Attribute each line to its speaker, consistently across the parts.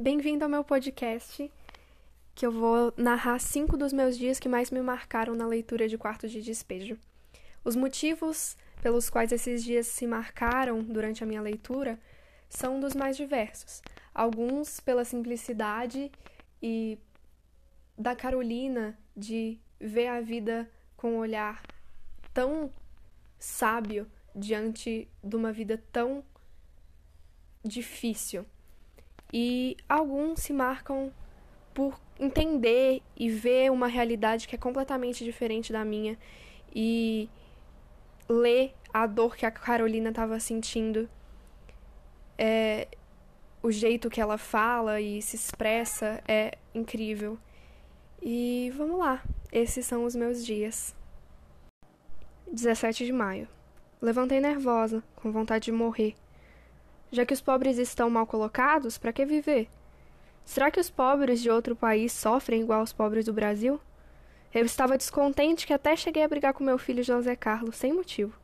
Speaker 1: Bem-vindo ao meu podcast, que eu vou narrar cinco dos meus dias que mais me marcaram na leitura de Quarto de Despejo. Os motivos pelos quais esses dias se marcaram durante a minha leitura são dos mais diversos. Alguns pela simplicidade e da Carolina de ver a vida com um olhar tão sábio diante de uma vida tão difícil. E alguns se marcam por entender e ver uma realidade que é completamente diferente da minha e ler a dor que a Carolina estava sentindo, é, o jeito que ela fala e se expressa é incrível. E vamos lá, esses são os meus dias. 17 de maio. Levantei nervosa, com vontade de morrer. Já que os pobres estão mal colocados, para que viver? Será que os pobres de outro país sofrem igual os pobres do Brasil? Eu estava descontente que até cheguei a brigar com meu filho José Carlos, sem motivo.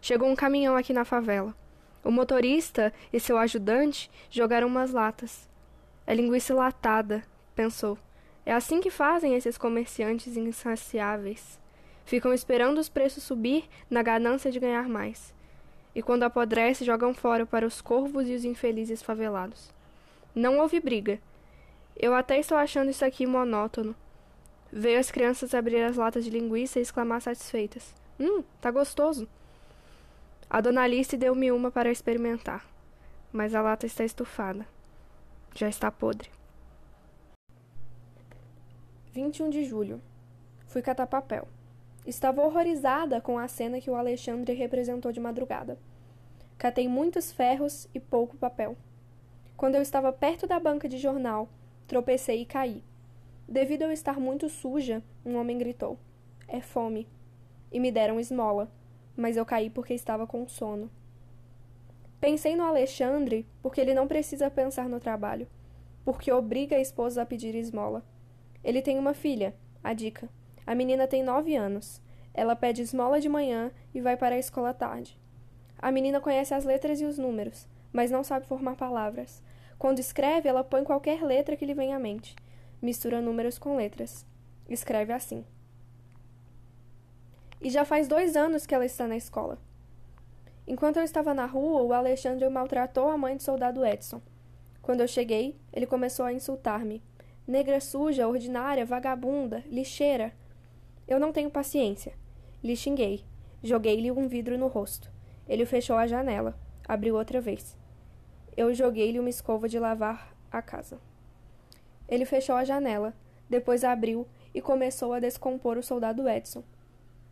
Speaker 1: Chegou um caminhão aqui na favela. O motorista e seu ajudante jogaram umas latas. É linguiça latada, pensou. É assim que fazem esses comerciantes insaciáveis. Ficam esperando os preços subir na ganância de ganhar mais e quando apodrece jogam fora para os corvos e os infelizes favelados. Não houve briga. Eu até estou achando isso aqui monótono. Veio as crianças abrir as latas de linguiça e exclamar satisfeitas: Hum, tá gostoso. A dona Alice deu-me uma para experimentar, mas a lata está estufada. Já está podre. 21 de julho. Fui catar papel. Estava horrorizada com a cena que o Alexandre representou de madrugada. Catei muitos ferros e pouco papel. Quando eu estava perto da banca de jornal, tropecei e caí. Devido eu estar muito suja, um homem gritou: É fome. E me deram esmola, mas eu caí porque estava com sono. Pensei no Alexandre porque ele não precisa pensar no trabalho, porque obriga a esposa a pedir esmola. Ele tem uma filha, a Dica. A menina tem nove anos. Ela pede esmola de manhã e vai para a escola à tarde. A menina conhece as letras e os números, mas não sabe formar palavras. Quando escreve, ela põe qualquer letra que lhe vem à mente. Mistura números com letras. Escreve assim. E já faz dois anos que ela está na escola. Enquanto eu estava na rua, o Alexandre maltratou a mãe do soldado Edson. Quando eu cheguei, ele começou a insultar-me. Negra suja, ordinária, vagabunda, lixeira. Eu não tenho paciência. Lhe xinguei. Joguei-lhe um vidro no rosto. Ele fechou a janela. Abriu outra vez. Eu joguei-lhe uma escova de lavar a casa. Ele fechou a janela, depois abriu e começou a descompor o soldado Edson.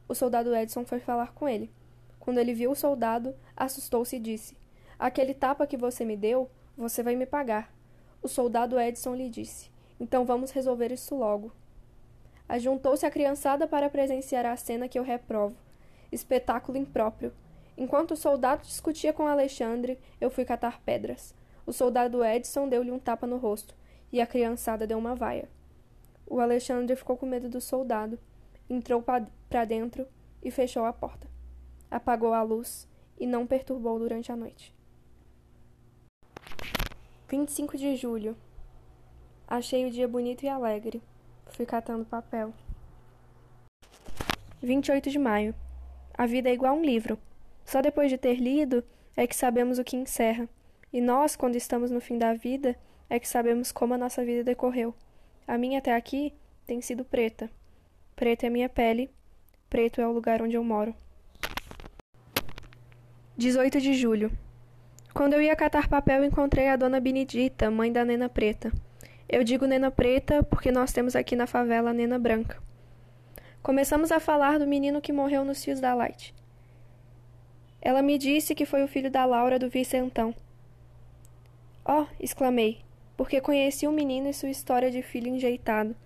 Speaker 1: O soldado Edson foi falar com ele. Quando ele viu o soldado, assustou-se e disse: Aquele tapa que você me deu, você vai me pagar. O soldado Edson lhe disse: Então vamos resolver isso logo. Ajuntou-se a criançada para presenciar a cena que eu reprovo. Espetáculo impróprio. Enquanto o soldado discutia com Alexandre, eu fui catar pedras. O soldado Edson deu-lhe um tapa no rosto, e a criançada deu uma vaia. O Alexandre ficou com medo do soldado, entrou para dentro e fechou a porta. Apagou a luz e não perturbou durante a noite. 25 de julho. Achei o dia bonito e alegre. Fui catando papel. 28 de maio. A vida é igual a um livro. Só depois de ter lido é que sabemos o que encerra. E nós, quando estamos no fim da vida, é que sabemos como a nossa vida decorreu. A minha até aqui tem sido preta. Preta é minha pele, preto é o lugar onde eu moro. 18 de julho. Quando eu ia catar papel, encontrei a dona Benedita, mãe da Nena Preta. Eu digo nena preta porque nós temos aqui na favela nena branca. Começamos a falar do menino que morreu nos fios da Light. Ela me disse que foi o filho da Laura do Vicentão. Oh, exclamei, porque conheci o menino e sua história de filho enjeitado.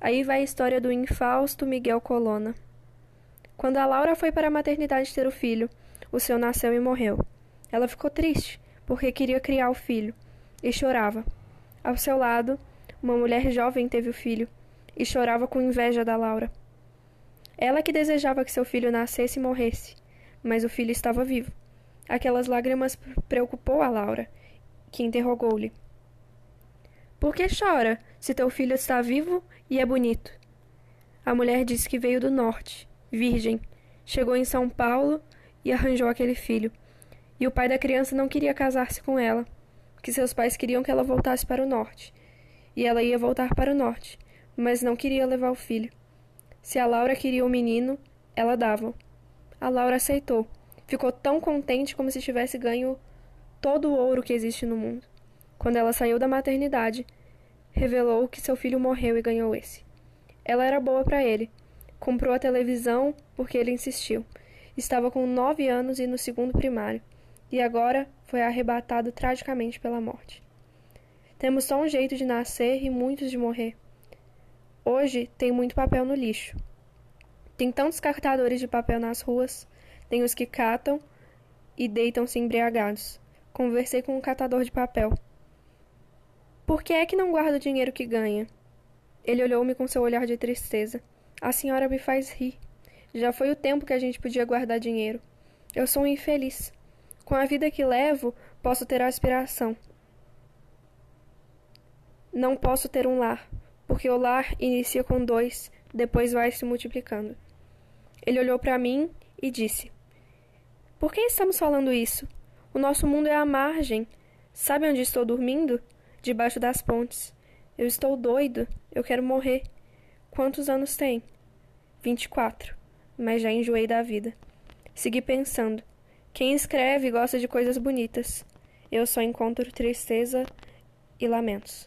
Speaker 1: Aí vai a história do infausto Miguel Colonna. Quando a Laura foi para a maternidade ter o filho, o seu nasceu e morreu. Ela ficou triste, porque queria criar o filho, e chorava. Ao seu lado, uma mulher jovem teve o filho e chorava com inveja da Laura. Ela que desejava que seu filho nascesse e morresse, mas o filho estava vivo. Aquelas lágrimas preocupou a Laura, que interrogou-lhe: Por que chora, se teu filho está vivo e é bonito? A mulher disse que veio do norte, virgem, chegou em São Paulo e arranjou aquele filho. E o pai da criança não queria casar-se com ela, que seus pais queriam que ela voltasse para o norte. E ela ia voltar para o norte, mas não queria levar o filho. Se a Laura queria o menino, ela dava. A Laura aceitou. Ficou tão contente como se tivesse ganho todo o ouro que existe no mundo. Quando ela saiu da maternidade, revelou que seu filho morreu e ganhou esse. Ela era boa para ele. Comprou a televisão porque ele insistiu. Estava com nove anos e no segundo primário, e agora foi arrebatado tragicamente pela morte. Temos só um jeito de nascer e muitos de morrer. Hoje tem muito papel no lixo. Tem tantos cartadores de papel nas ruas, tem os que catam e deitam-se embriagados. Conversei com um catador de papel. Por que é que não guarda o dinheiro que ganha? Ele olhou-me com seu olhar de tristeza. A senhora me faz rir. Já foi o tempo que a gente podia guardar dinheiro. Eu sou um infeliz. Com a vida que levo, posso ter aspiração. Não posso ter um lar, porque o lar inicia com dois, depois vai se multiplicando. Ele olhou para mim e disse: Por que estamos falando isso? O nosso mundo é a margem. Sabe onde estou dormindo? Debaixo das pontes. Eu estou doido. Eu quero morrer. Quantos anos tem? Vinte e quatro. Mas já enjoei da vida. Segui pensando. Quem escreve gosta de coisas bonitas. Eu só encontro tristeza e lamentos.